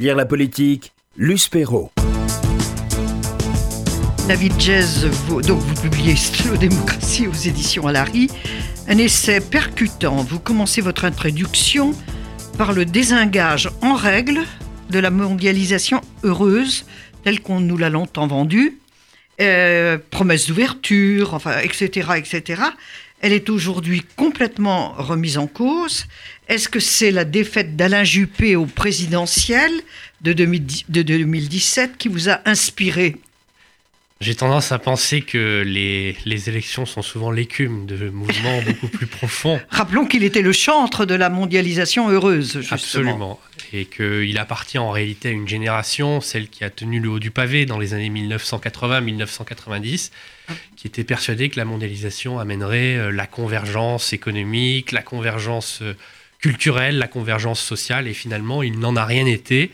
Lire la politique, Luce Perrault. David Jazz, vous, donc vous publiez Démocratie aux éditions Alary, un essai percutant. Vous commencez votre introduction par le désengage en règle de la mondialisation heureuse telle qu'on nous l'a longtemps vendue, euh, promesse d'ouverture, enfin, etc., etc. Elle est aujourd'hui complètement remise en cause. Est-ce que c'est la défaite d'Alain Juppé au présidentiel de, 2017 qui vous a inspiré? J'ai tendance à penser que les, les élections sont souvent l'écume de mouvements beaucoup plus profonds. Rappelons qu'il était le chantre de la mondialisation heureuse, justement. Absolument. Et qu'il appartient en réalité à une génération, celle qui a tenu le haut du pavé dans les années 1980-1990, qui était persuadée que la mondialisation amènerait euh, la convergence économique, la convergence euh, culturelle, la convergence sociale. Et finalement, il n'en a rien été.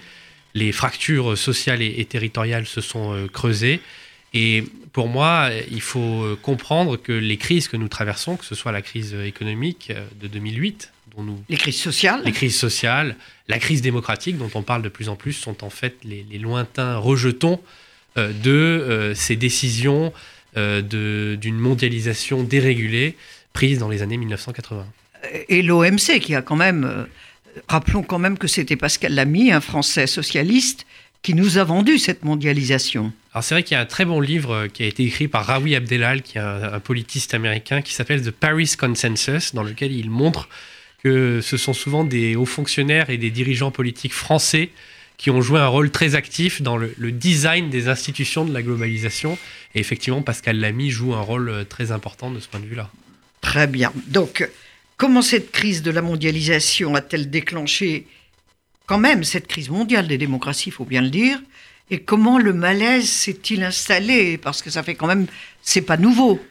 Les fractures sociales et, et territoriales se sont euh, creusées. Et pour moi, il faut comprendre que les crises que nous traversons, que ce soit la crise économique de 2008, dont nous... Les crises sociales Les crises sociales, la crise démocratique dont on parle de plus en plus, sont en fait les, lointains rejetons euh, de euh, ces décisions euh, d'une mondialisation dérégulée prise dans les années 1980. Et l'OMC qui a quand même... rappelons quand même que c'était Pascal Lamy, un Français socialiste, qui nous a vendu cette mondialisation. Alors c'est vrai qu'il y a un très bon livre euh, qui a été écrit par Rawi Abdelal, qui est un, politiste américain, qui s'appelle The Paris Consensus, dans lequel il montre que ce sont souvent des hauts fonctionnaires et des dirigeants politiques français qui ont joué un rôle très actif dans le, design des institutions de la globalisation. Et effectivement, Pascal Lamy joue un rôle euh, très important de ce point de vue-là. Très bien. Donc, comment cette crise de la mondialisation a-t-elle déclenché quand même cette crise mondiale des démocraties, il faut bien le dire. Et comment le malaise s'est-il installé? Parce que ça fait quand même, c'est pas nouveau.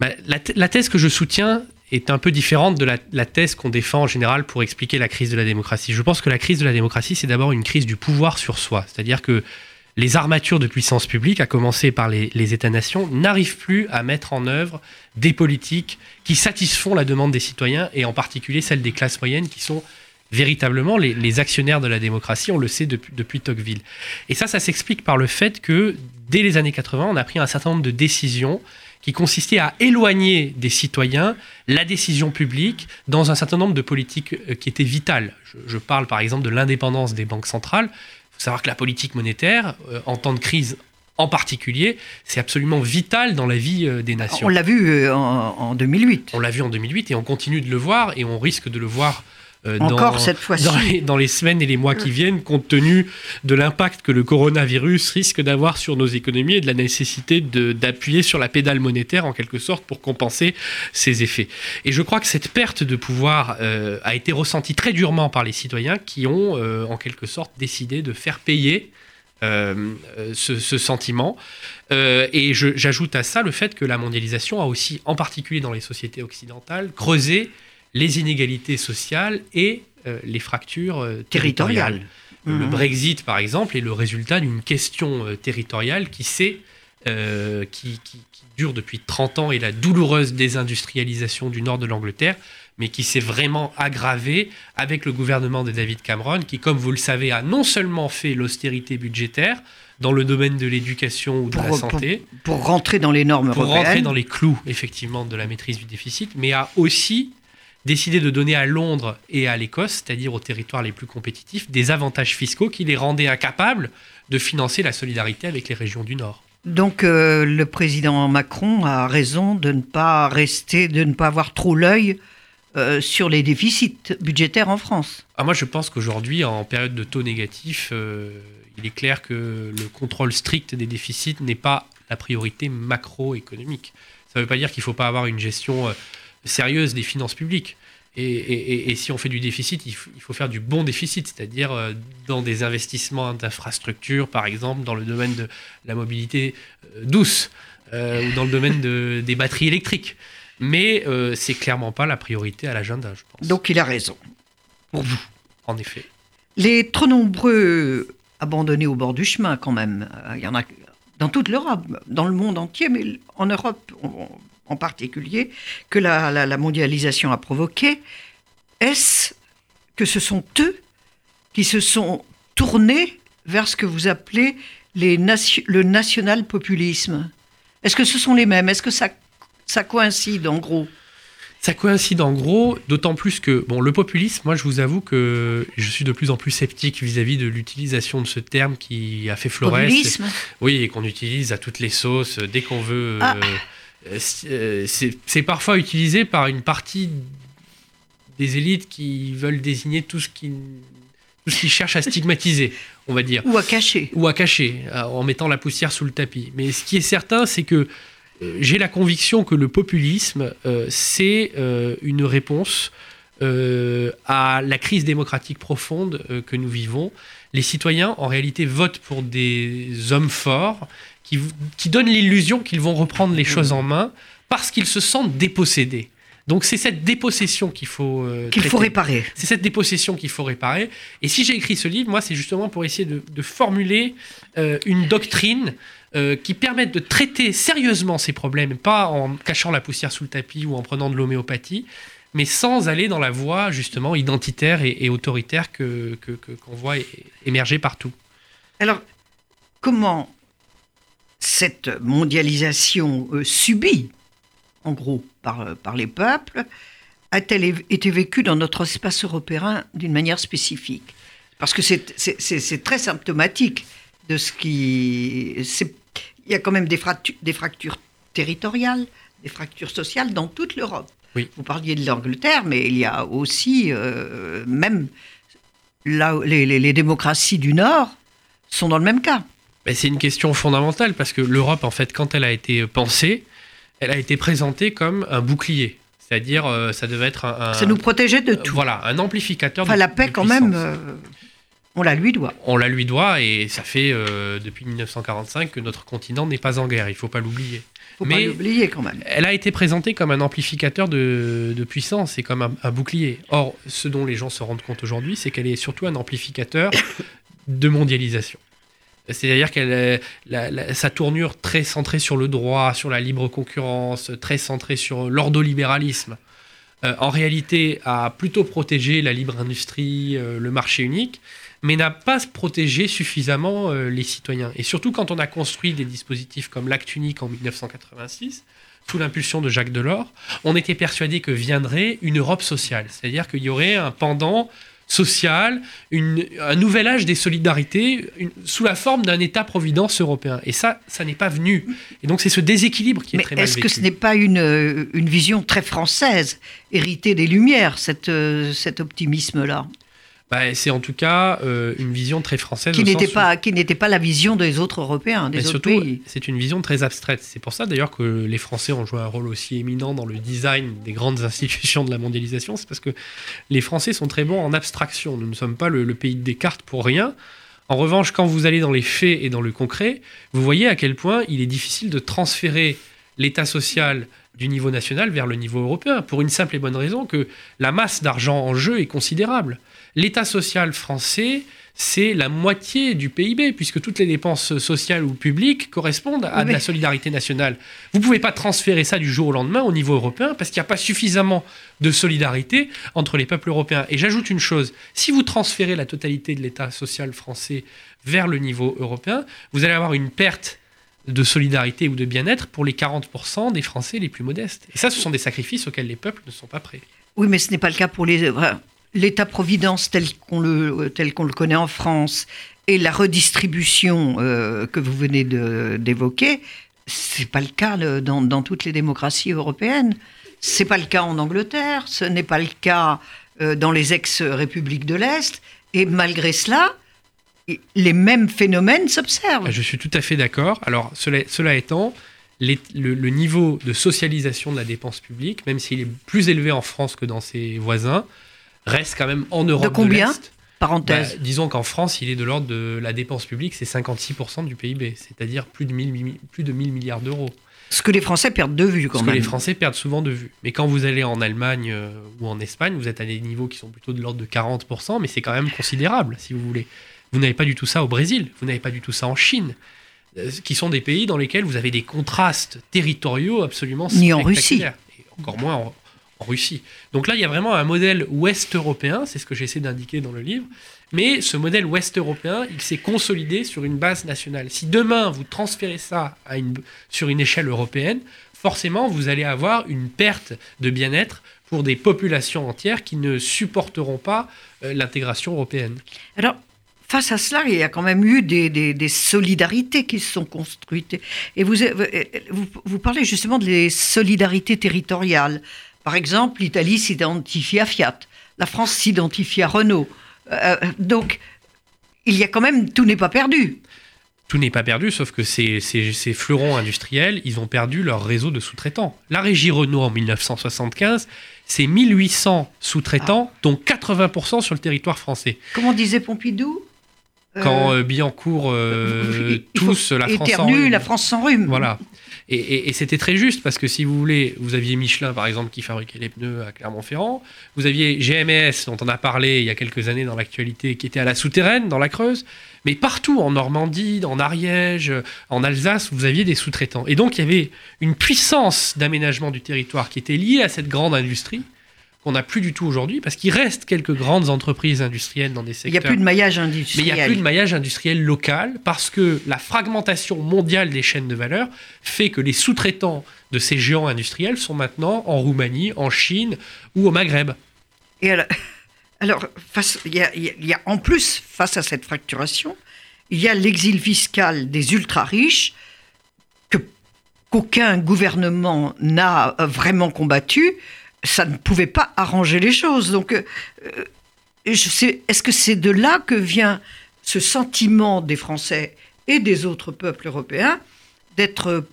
Bah, la, thèse que je soutiens est un peu différente de la, thèse qu'on défend en général pour expliquer la crise de la démocratie. Je pense que la crise de la démocratie, c'est d'abord une crise du pouvoir sur soi. C'est-à-dire que les armatures de puissance publique, à commencer par les, les États-nations, n'arrivent plus à mettre en œuvre des politiques qui satisfont la demande des citoyens, et en particulier celle des classes moyennes qui sont véritablement les, actionnaires de la démocratie, on le sait depuis, depuis Tocqueville. Et ça, ça s'explique par le fait que dès les années 80, on a pris un certain nombre de décisions qui consistaient à éloigner des citoyens la décision publique dans un certain nombre de politiques euh, qui étaient vitales. Je, parle par exemple de l'indépendance des banques centrales. Il faut savoir que la politique monétaire, euh, en temps de crise en particulier, c'est absolument vital dans la vie euh, des nations. On l'a vu en, 2008. On l'a vu en 2008 et on continue de le voir et on risque de le voir euh, Encore cette fois-ci. Dans, les semaines et les mois qui viennent, compte tenu de l'impact que le coronavirus risque d'avoir sur nos économies et de la nécessité d'appuyer sur la pédale monétaire en quelque sorte pour compenser ces effets. Et je crois que cette perte de pouvoir euh, a été ressentie très durement par les citoyens qui ont euh, en quelque sorte décidé de faire payer ce, ce, sentiment. et j'ajoute à ça le fait que la mondialisation a aussi, en particulier dans les sociétés occidentales, creusé les inégalités sociales et euh, les fractures euh, territoriales. Le mmh. Brexit, par exemple, est le résultat d'une question euh, territoriale qui, qui, qui, dure depuis 30 ans et la douloureuse désindustrialisation du nord de l'Angleterre, mais qui s'est vraiment aggravée avec le gouvernement de David Cameron, qui, comme vous le savez, a non seulement fait l'austérité budgétaire, dans le domaine de l'éducation ou de la santé. Pour, rentrer dans les normes pour européennes. Pour rentrer dans les clous, effectivement, de la maîtrise du déficit, mais a aussi décidé de donner à Londres et à l'Écosse, c'est-à-dire aux territoires les plus compétitifs, des avantages fiscaux qui les rendaient incapables de financer la solidarité avec les régions du Nord. Donc euh, le président Macron a raison de ne pas rester, de ne pas avoir trop l'œil euh, sur les déficits budgétaires en France. Ah, moi je pense qu'aujourd'hui, en période de taux négatif, euh, il est clair que le contrôle strict des déficits n'est pas la priorité macroéconomique. Ça ne veut pas dire qu'il ne faut pas avoir une gestion sérieuse des finances publiques. Et, si on fait du déficit, il faut, faire du bon déficit, c'est-à-dire euh, dans des investissements d'infrastructures, par exemple, dans le domaine de la mobilité euh, douce euh, ou dans le domaine de, des batteries électriques. Mais c'est clairement pas la priorité à l'agenda, je pense. Donc il a raison, pour vous. En effet. Les trop nombreux abandonnés au bord du chemin, quand même, il y en a dans toute l'Europe, dans le monde entier, mais en Europe, en particulier que la, mondialisation a provoqué, est-ce que ce sont eux qui se sont tournés vers ce que vous appelez les le national-populisme? Est-ce que ce sont les mêmes? Est-ce que ça, ça coïncide en gros? Ça coïncide en gros, d'autant plus que bon, le populisme, moi je vous avoue que je suis de plus en plus sceptique vis-à-vis de l'utilisation de ce terme qui a fait florès. Populisme? Oui, et qu'on utilise à toutes les sauces dès qu'on veut. Ah. Euh, c'est parfois utilisé par une partie des élites qui veulent désigner tout ce qui, tout ce qui cherche à stigmatiser, on va dire. Ou à cacher. Ou à cacher, en mettant la poussière sous le tapis. Mais ce qui est certain, c'est que euh, j'ai la conviction que le populisme, euh, c'est euh, une réponse à la crise démocratique profonde que nous vivons. Les citoyens, en réalité, votent pour des hommes forts qui, qui donnent l'illusion qu'ils vont reprendre les choses en main parce qu'ils se sentent dépossédés. Donc c'est cette dépossession qu'il faut qu'il faut réparer. C'est cette dépossession qu'il faut réparer. Et si j'ai écrit ce livre, moi, c'est justement pour essayer de, de formuler une doctrine euh, qui permettent de traiter sérieusement ces problèmes, pas en cachant la poussière sous le tapis ou en prenant de l'homéopathie, mais sans aller dans la voie justement identitaire et, autoritaire que qu'on voit émerger partout. Alors, comment cette mondialisation euh, subie, en gros, par, par les peuples, a-t-elle été vécue dans notre espace européen d'une manière spécifique? Parce que c'est très symptomatique de ce qui. Il y a quand même des fractures, des fractures territoriales, des fractures sociales dans toute l'Europe. Oui. Vous parliez de l'Angleterre, mais il y a aussi, euh, même là, les, les, démocraties du Nord sont dans le même cas. C'est une question fondamentale parce que l'Europe, en fait, quand elle a été pensée, elle a été présentée comme un bouclier. C'est-à-dire, euh, ça devait être un, Ça nous protégeait de tout. Voilà, un amplificateur enfin, la paix, quand même, euh, on la lui doit. On la lui doit et ça fait euh, depuis 1945 que notre continent n'est pas en guerre. Il faut pas l'oublier. Faut pas l'oublier quand même. Elle a été présentée comme un amplificateur de, puissance et comme un, bouclier. Or, ce dont les gens se rendent compte aujourd'hui, c'est qu'elle est surtout un amplificateur de mondialisation. C'est-à-dire qu'elle sa tournure très centrée sur le droit, sur la libre concurrence, très centrée sur l'ordolibéralisme, euh, en réalité a plutôt protégé la libre industrie, euh, le marché unique, mais n'a pas protégé suffisamment euh, les citoyens. Et surtout quand on a construit des dispositifs comme l'acte unique en 1986, sous l'impulsion de Jacques Delors, on était persuadé que viendrait une Europe sociale, c'est-à-dire qu'il y aurait un pendant social, un nouvel âge des solidarités sous la forme d'un État-providence européen. Et ça, ça n'est pas venu. Et donc c'est ce déséquilibre qui est très mal Est-ce que ce n'est pas une, une vision très française, héritée des Lumières, cette, euh, cet optimisme-là? Bah, c'est en tout cas euh, une vision très française. Qui n'était pas, qui n'était pas la vision des autres Européens, des autres surtout, C'est une vision très abstraite. C'est pour ça d'ailleurs que les Français ont joué un rôle aussi éminent dans le design des grandes institutions de la mondialisation. C'est parce que les Français sont très bons en abstraction. Nous ne sommes pas le, le pays de Descartes pour rien. En revanche, quand vous allez dans les faits et dans le concret, vous voyez à quel point il est difficile de transférer l'État social du niveau national vers le niveau européen, pour une simple et bonne raison que la masse d'argent en jeu est considérable. L'État social français, c'est la moitié du PIB, puisque toutes les dépenses sociales ou publiques correspondent à de la solidarité nationale. Vous ne pouvez pas transférer ça du jour au lendemain au niveau européen, parce qu'il n'y a pas suffisamment de solidarité entre les peuples européens. Et j'ajoute une chose, si vous transférez la totalité de l'État social français vers le niveau européen, vous allez avoir une perte de solidarité ou de bien-être pour les 40% des Français les plus modestes. Et ça, ce sont des sacrifices auxquels les peuples ne sont pas prêts. Oui, mais ce n'est pas le cas pour les l'État-providence tel qu'on le, tel qu'on le connaît en France et la redistribution euh, que vous venez d'évoquer, c'est pas le cas dans, dans, toutes les démocraties européennes. C'est pas le cas en Angleterre, ce n'est pas le cas euh, dans les ex-républiques de l'Est. Et malgré cela, les mêmes phénomènes s'observent. Je suis tout à fait d'accord. Alors, cela, étant, le, niveau de socialisation de la dépense publique, même s'il est plus élevé en France que dans ses voisins, reste quand même en Europe de combien Parenthèse. Bah, disons qu'en France, il est de l'ordre de la dépense publique, c'est 56% du PIB, c'est-à-dire plus de 1000, plus de 1000 milliards d'euros. Ce que les Français perdent de vue quand Ce même. que les Français perdent souvent de vue. Mais quand vous allez en Allemagne euh, ou en Espagne, vous êtes à des niveaux qui sont plutôt de l'ordre de 40%, mais c'est quand même considérable, si vous voulez. Vous n'avez pas du tout ça au Brésil, vous n'avez pas du tout ça en Chine, euh, qui sont des pays dans lesquels vous avez des contrastes territoriaux absolument Ni en Russie. encore moins en Russie. Donc là, il y a vraiment un modèle ouest européen, c'est ce que j'essaie d'indiquer dans le livre, mais ce modèle ouest européen, il s'est consolidé sur une base nationale. Si demain vous transférez ça sur une échelle européenne, forcément vous allez avoir une perte de bien-être pour des populations entières qui ne supporteront pas euh, l'intégration européenne. Alors, face à cela, il y a quand même eu des, solidarités qui se sont construites. Et vous, euh, vous parlez justement des solidarités territoriales. Par exemple, l'Italie s'identifie à Fiat, la France s'identifie à Renault. Euh, donc, il y a quand même, tout n'est pas perdu. Tout n'est pas perdu, sauf que ces, ces, ces, fleurons industriels, ils ont perdu leur réseau de sous-traitants. La régie Renault en 1975, c'est 1800 sous-traitants, ah. dont 80% sur le territoire français. Comment disait Pompidou? Quand euh, Billancourt euh, tous la France rhume. la France sans rhume. Voilà. Et, c'était très juste parce que si vous voulez, vous aviez Michelin par exemple qui fabriquait les pneus à Clermont-Ferrand, vous aviez GMS dont on a parlé il y a quelques années dans l'actualité qui était à la souterraine dans la Creuse, mais partout en Normandie, en Ariège, en Alsace, vous aviez des sous-traitants. Et donc il y avait une puissance d'aménagement du territoire qui était liée à cette grande industrie qu'on n'a plus du tout aujourd'hui, parce qu'il reste quelques grandes entreprises industrielles dans des secteurs. Il n'y a plus de maillage industriel. Mais il n'y a plus de maillage industriel local, parce que la fragmentation mondiale des chaînes de valeur fait que les sous-traitants de ces géants industriels sont maintenant en Roumanie, en Chine ou au Maghreb. Et alors, alors face, il, y a, il y a en plus, face à cette fracturation, il y a l'exil fiscal des ultra-riches que qu'aucun gouvernement n'a vraiment combattu, ça ne pouvait pas arranger les choses. Donc, euh, est-ce que c'est de là que vient ce sentiment des Français et des autres peuples européens d'être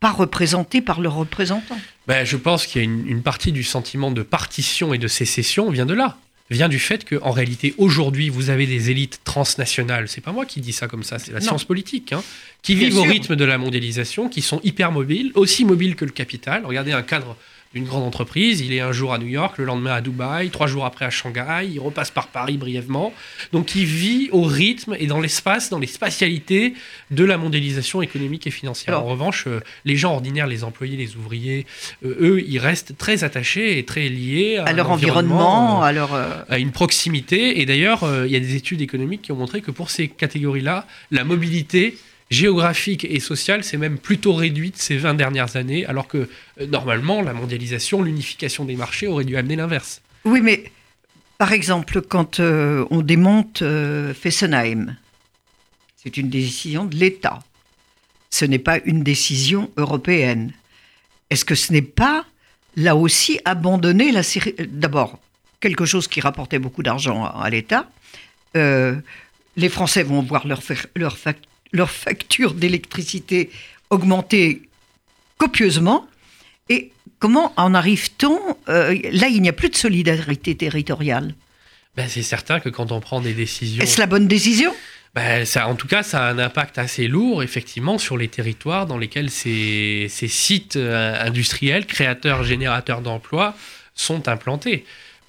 pas représentés par leurs représentants? Ben, Je pense qu'il y a une, une, partie du sentiment de partition et de sécession vient de là vient du fait qu'en réalité, aujourd'hui, vous avez des élites transnationales, c'est pas moi qui dis ça comme ça, c'est la non. science politique, hein, qui Bien vivent sûr. au rythme de la mondialisation, qui sont hyper mobiles, aussi mobiles que le capital. Regardez un cadre d'une grande entreprise. Il est un jour à New York, le lendemain à Dubaï, trois jours après à Shanghai, il repasse par Paris brièvement. Donc il vit au rythme et dans l'espace, dans les spatialités de la mondialisation économique et financière. Alors, en revanche, euh, les gens ordinaires, les employés, les ouvriers, euh, eux, ils restent très attachés et très liés à, à leur environnement, euh, à, leur, à une proximité. Et d'ailleurs, il y a des études économiques qui ont montré que pour ces catégories-là, la mobilité géographique et sociale s'est même plutôt réduite ces 20 dernières années, alors que euh, normalement, la mondialisation, l'unification des marchés aurait dû amener l'inverse. Oui, mais par exemple, quand euh, on démonte euh, Fessenheim, c'est une décision de l'État. Ce n'est pas une décision européenne. Est-ce que ce n'est pas, là aussi, abandonner la série D'abord, quelque chose qui rapportait beaucoup d'argent à, l'État. Les Français vont voir leur, leur, leur facture d'électricité augmenter copieusement. Et comment en arrive-t-on euh, Là, il n'y a plus de solidarité territoriale? Ben, c'est certain que quand on prend des décisions... Est-ce la bonne décision? Ben, ça, en tout cas, ça a un impact assez lourd, effectivement, sur les territoires dans lesquels ces, ces sites euh, industriels, créateurs, générateurs d'emplois, sont implantés.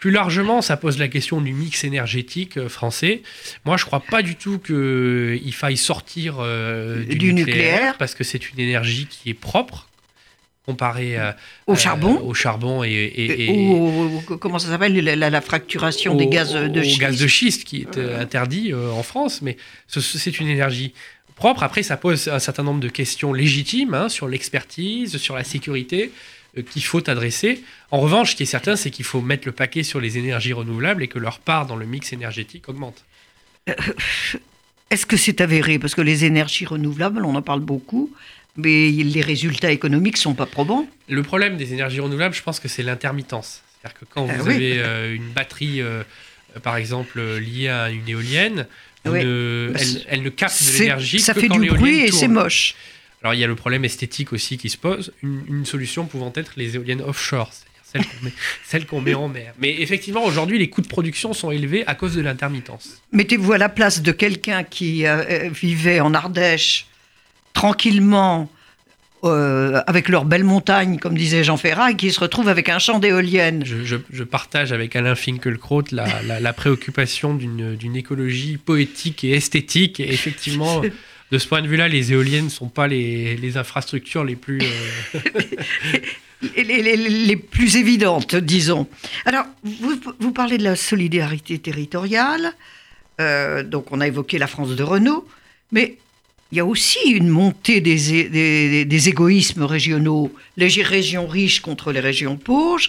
Plus largement, ça pose la question du mix énergétique euh, français. Moi, je ne crois pas du tout qu'il faille sortir euh, du, du nucléaire, nucléaire, parce que c'est une énergie qui est propre comparée au euh, charbon, au charbon et, et, et au, au, comment ça s'appelle la, la, la, fracturation des gaz de schiste. gaz de schiste qui est euh, interdit euh, en France, mais c'est une énergie propre. Après, ça pose un certain nombre de questions légitimes hein, sur l'expertise, sur la sécurité qu'il faut adresser. En revanche, ce qui est certain, c'est qu'il faut mettre le paquet sur les énergies renouvelables et que leur part dans le mix énergétique augmente. Est-ce que c'est avéré? Parce que les énergies renouvelables, on en parle beaucoup, mais les résultats économiques ne sont pas probants. Le problème des énergies renouvelables, je pense que c'est l'intermittence. C'est-à-dire que quand vous ah, avez oui. euh, une batterie, euh, par exemple, liée à une éolienne, oui. ne, elle, elle, ne capte de l'énergie Ça que fait quand du bruit et c'est moche. Alors il y a le problème esthétique aussi qui se pose. Une, une solution pouvant être les éoliennes offshore, c'est-à-dire celles qu'on met, met, en mer. Mais effectivement, aujourd'hui, les coûts de production sont élevés à cause de l'intermittence. Mettez-vous à la place de quelqu'un qui euh, vivait en Ardèche tranquillement euh, avec leurs belles montagnes, comme disait Jean Ferrat, et qui se retrouvent avec un champ d'éoliennes. Je, je, je, partage avec Alain Finkielkraut la, la, la préoccupation d'une écologie poétique et esthétique. Et effectivement, de ce point de vue-là, les éoliennes ne sont pas les, les, infrastructures les plus... Euh... les, les- les plus évidentes, disons. Alors, vous, vous parlez de la solidarité territoriale, euh, donc on a évoqué la France de Renault, mais il y a aussi une montée des, des- des égoïsmes régionaux, les régions riches contre les régions pauvres,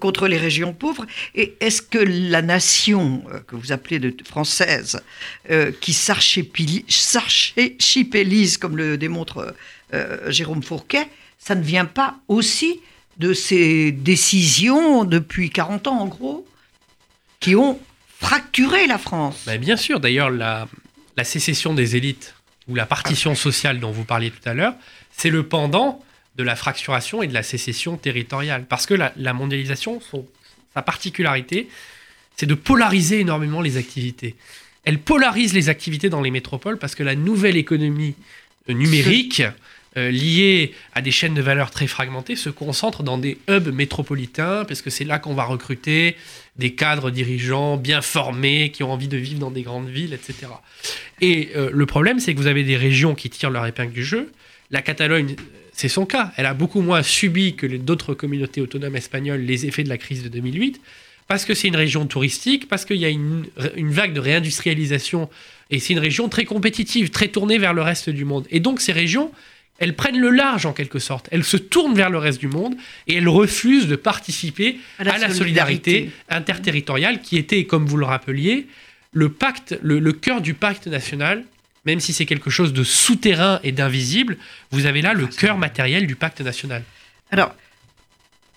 contre les régions pauvres. Et est-ce que la nation euh, que vous appelez française, euh, qui s'archipéli- s'archipélise, comme le démontre euh, Jérôme Fourquet, ça ne vient pas aussi de ces décisions depuis 40 ans, en gros, qui ont fracturé la France? Bah, bien sûr, d'ailleurs, la, la sécession des élites ou la partition sociale dont vous parliez tout à l'heure, c'est le pendant de la fracturation et de la sécession territoriale. Parce que la, mondialisation, sa particularité, c'est de polariser énormément les activités. Elle polarise les activités dans les métropoles parce que la nouvelle économie euh, numérique euh, liée à des chaînes de valeur très fragmentées se concentre dans des hubs métropolitains parce que c'est là qu'on va recruter des cadres dirigeants bien formés qui ont envie de vivre dans des grandes villes, etc. Et euh, le problème, c'est que vous avez des régions qui tirent leur épingle du jeu. La Catalogne, c'est son cas. Elle a beaucoup moins subi que d'autres communautés autonomes espagnoles les effets de la crise de 2008, parce que c'est une région touristique, parce qu'il y a une, une vague de réindustrialisation, et c'est une région très compétitive, très tournée vers le reste du monde. Et donc ces régions, elles prennent le large en quelque sorte. Elles se tournent vers le reste du monde et elles refusent de participer À la à la solidarité. solidarité interterritoriale qui était, comme vous le rappeliez, le pacte, le, le cœur du pacte national, même si c'est quelque chose de souterrain et d'invisible, vous avez là le cœur matériel du pacte national. Alors,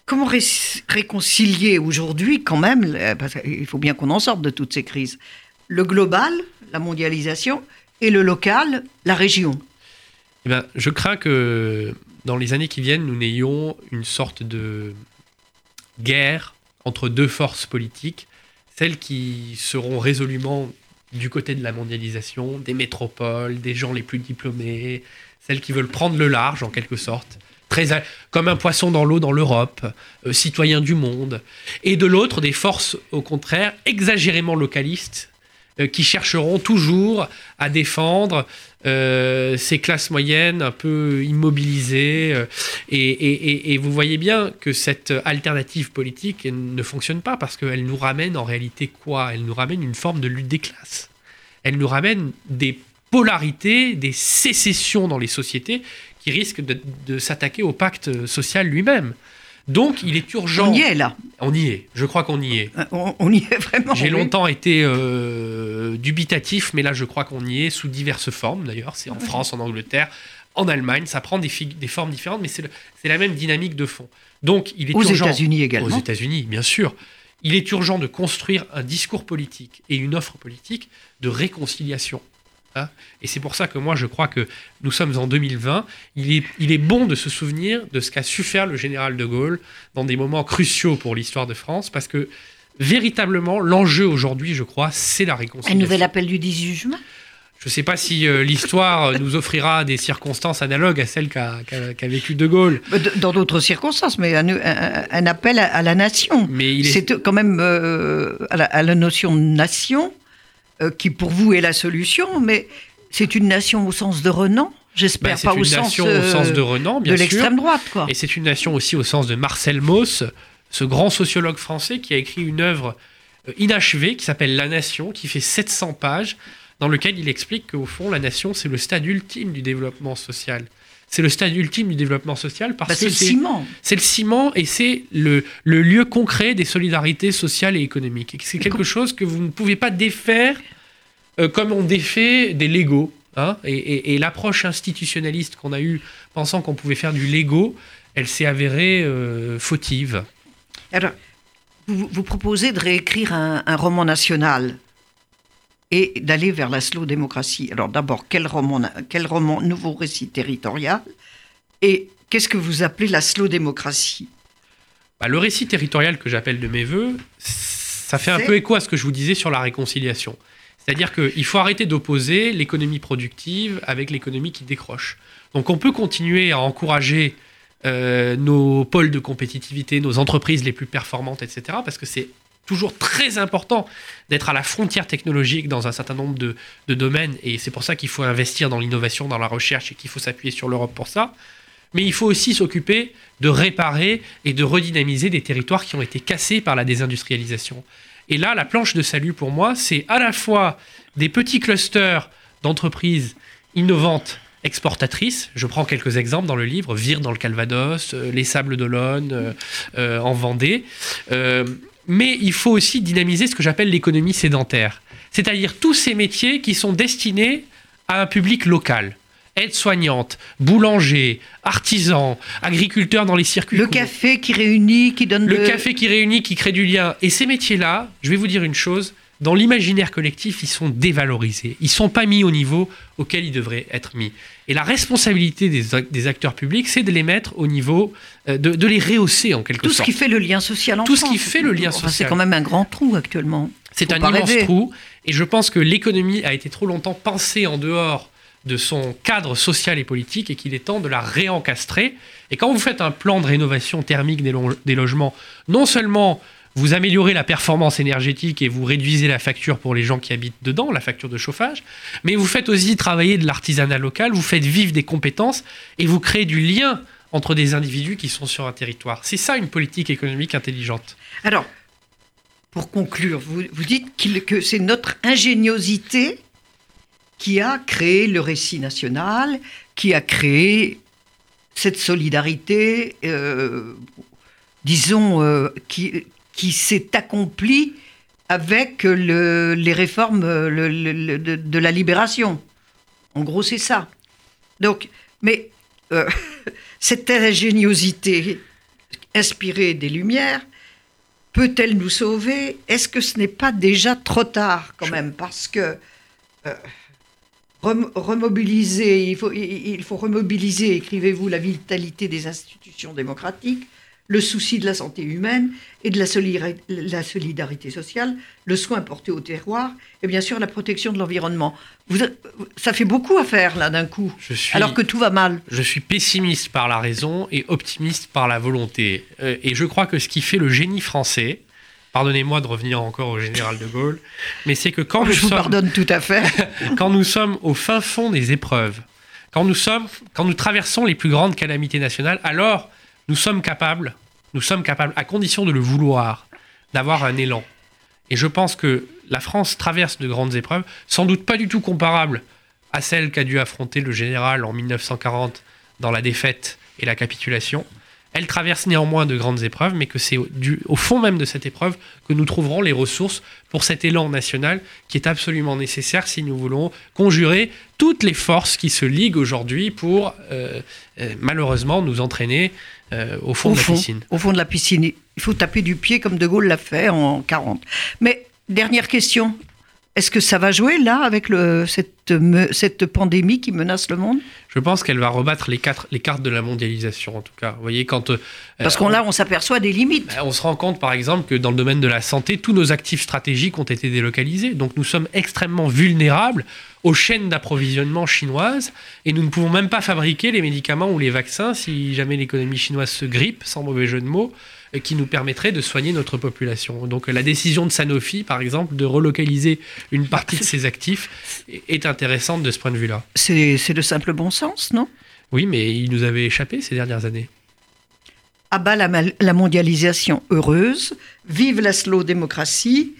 comment ré- réconcilier aujourd'hui, quand même, parce qu'il faut bien qu'on en sorte de toutes ces crises, le global, la mondialisation, et le local, la région? Eh ben, je crains que dans les années qui viennent, nous n'ayons une sorte de guerre entre deux forces politiques, celles qui seront résolument du côté de la mondialisation, des métropoles, des gens les plus diplômés, celles qui veulent prendre le large en quelque sorte, très comme un poisson dans l'eau dans l'Europe, euh, citoyens du monde, et de l'autre des forces au contraire exagérément localistes qui chercheront toujours à défendre euh, ces classes moyennes un peu immobilisées. euh, et, vous voyez bien que cette alternative politique ne fonctionne pas parce qu'elle nous ramène en réalité quoi? Elle nous ramène une forme de lutte des classes. Elle nous ramène des polarités, des sécessions dans les sociétés qui risquent de s'attaquer au pacte social lui-même. Donc il est urgent. On y est là. On y est. Je crois qu'on y est. Euh, On, on y est vraiment. J'ai longtemps été euh, dubitatif, mais là je crois qu'on y est sous diverses formes d'ailleurs. C'est en France, en Angleterre, en Allemagne, ça prend des, formes différentes, mais c'est la même dynamique de fond. Donc il est Aux urgent. États-Unis Aux également. États-Unis, bien sûr. Il est urgent de construire un discours politique et une offre politique de réconciliation. Et c'est pour ça que moi, je crois que nous sommes en 2020. Il est, il est bon de se souvenir de ce qu'a su faire le général de Gaulle dans des moments cruciaux pour l'histoire de France, parce que véritablement, l'enjeu aujourd'hui, je crois, c'est la Un réconciliation. nouvel appel du 18 juin? Je ne sais pas si euh, l'histoire nous offrira des circonstances analogues à celles qu'a qu'a- qu'a vécu de Gaulle, d- Dans d'autres circonstances, mais un, un- un appel à, à la nation. mais est C'est quand même euh, à, la, à la notion de nation euh, qui, pour vous, est la solution, mais c'est une nation au sens de Renan, j'espère bah, pas au sens, nation euh, au sens de Renan, bien de l'extrême droite, quoi. Et c'est une nation aussi au sens de Marcel Mauss, ce grand sociologue français qui a écrit une œuvre euh, inachevée qui s'appelle La Nation, qui fait 700 pages, dans lequel il explique qu'au fond, la nation, c'est le stade ultime du développement social. C'est le stade ultime du développement social parce Bah, que c'est le ciment. c'est le ciment et c'est le, le lieu concret des solidarités sociales et économiques. C'est quelque chose que vous ne pouvez pas défaire euh, comme on défait des Legos. hein. et et- et l'approche institutionnaliste qu'on a eue pensant qu'on pouvait faire du Lego, elle s'est avérée euh, fautive. Alors, vous, vous proposez de réécrire un, un roman national et d'aller vers la slow démocratie. Alors d'abord, quel roman, quel roman nouveau récit territorial et qu'est-ce que vous appelez la slow démocratie? Bah, le récit territorial que j'appelle de mes voeux, ça fait un peu écho à ce que je vous disais sur la réconciliation. C'est-à-dire qu'il faut arrêter d'opposer l'économie productive avec l'économie qui décroche. Donc on peut continuer à encourager euh, nos pôles de compétitivité, nos entreprises les plus performantes, etc. Parce que c'est toujours très important d'être à la frontière technologique dans un certain nombre de, domaines. Et c'est pour ça qu'il faut investir dans l'innovation, dans la recherche et qu'il faut s'appuyer sur l'Europe pour ça. mais il faut aussi s'occuper de réparer et de redynamiser des territoires qui ont été cassés par la désindustrialisation. Et là, la planche de salut pour moi, c'est à la fois des petits clusters d'entreprises innovantes exportatrices. Je prends quelques exemples dans le livre, Vire dans le Calvados, euh, Les Sables d'Olonne euh, euh, en Vendée. Mais il faut aussi dynamiser ce que j'appelle l'économie sédentaire, c'est-à-dire tous ces métiers qui sont destinés à un public local aide-soignante, boulanger, artisan, agriculteur dans les circuits. Le café qui réunit, qui donne le café qui réunit, qui crée du lien. Et ces métiers-là, je vais vous dire une chose, dans l'imaginaire collectif, ils sont dévalorisés. Ils ne sont pas mis au niveau auquel ils devraient être mis. Et la responsabilité des, acteurs publics, c'est de les mettre au niveau, euh, de, les rehausser en quelque sorte. Tout ce qui fait le lien social en Tout ce qui fait le lien social. c'est quand même un grand trou actuellement. C'est un immense trou. Et je pense que l'économie a été trop longtemps pensée en dehors de son cadre social et politique et qu'il est temps de la réencastrer. Et quand vous faites un plan de rénovation thermique des logements, non seulement vous améliorez la performance énergétique et vous réduisez la facture pour les gens qui habitent dedans, la facture de chauffage, mais vous faites aussi travailler de l'artisanat local, vous faites vivre des compétences et vous créez du lien entre des individus qui sont sur un territoire. C'est ça une politique économique intelligente. Alors, pour conclure, vous, dites que c'est notre ingéniosité qui a créé le récit national, qui a créé cette solidarité, euh, disons, euh, qui, qui s'est accompli avec les réformes de, la libération. En gros, c'est ça. Donc, mais euh, cette ingéniosité inspirée des Lumières, peut-elle nous sauver? Est-ce que ce n'est pas déjà trop tard quand même? Parce que euh, remobiliser, il faut, il faut remobiliser, écrivez-vous, la vitalité des institutions démocratiques, le souci de la santé humaine et de la, solidarité sociale, le soin porté au terroir et bien sûr la protection de l'environnement. Ça fait beaucoup à faire là d'un coup, alors que tout va mal. Je suis pessimiste par la raison et optimiste par la volonté. Euh, et je crois que ce qui fait le génie français, pardonnez-moi de revenir encore au général de Gaulle, mais c'est que quand nous je vous pardonne tout à fait. quand nous sommes au fin fond des épreuves, quand nous sommes, quand nous traversons les plus grandes calamités nationales, alors nous sommes capables, nous sommes capables, à condition de le vouloir, d'avoir un élan. Et je pense que la France traverse de grandes épreuves, sans doute pas du tout comparables à celles qu'a dû affronter le général en 1940 dans la défaite et la capitulation. Elle traverse néanmoins de grandes épreuves, mais que c'est au fond même de cette épreuve que nous trouverons les ressources pour cet élan national qui est absolument nécessaire si nous voulons conjurer toutes les forces qui se liguent aujourd'hui pour euh, euh, malheureusement nous entraîner euh, au fond de la piscine. Au fond de la piscine. Il faut taper du pied comme De Gaulle l'a fait en 40. Mais dernière question, est-ce que ça va jouer là avec le, cette, cette, pandémie qui menace le monde? Je pense qu'elle va rebattre les, quatre, les cartes de la mondialisation en tout cas. Vous voyez quand euh, parce qu'on là on s'aperçoit des limites. On se rend compte par exemple que dans le domaine de la santé, tous nos actifs stratégiques ont été délocalisés. Donc nous sommes extrêmement vulnérables aux chaînes d'approvisionnement chinoises et nous ne pouvons même pas fabriquer les médicaments ou les vaccins si jamais l'économie chinoise se grippe, sans mauvais jeu de mots qui nous permettrait de soigner notre population. Donc la décision de Sanofi, par exemple, de relocaliser une partie de ses actifs est intéressante de ce point de vue-là. C'est le simple bon sens, non? Oui, mais il nous avait échappé ces dernières années. À bas la, la mondialisation heureuse, vive la slow démocratie.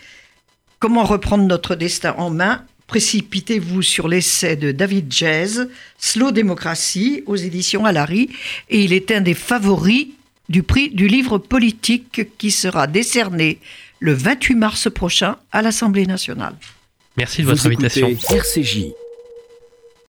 Comment reprendre notre destin en main? Précipitez-vous sur l'essai de David Jazz, Slow Démocratie, aux éditions Alary, et il est un des favoris du prix du livre politique qui sera décerné le 28 mars prochain à l'Assemblée nationale. Merci de votre invitation. RCJ.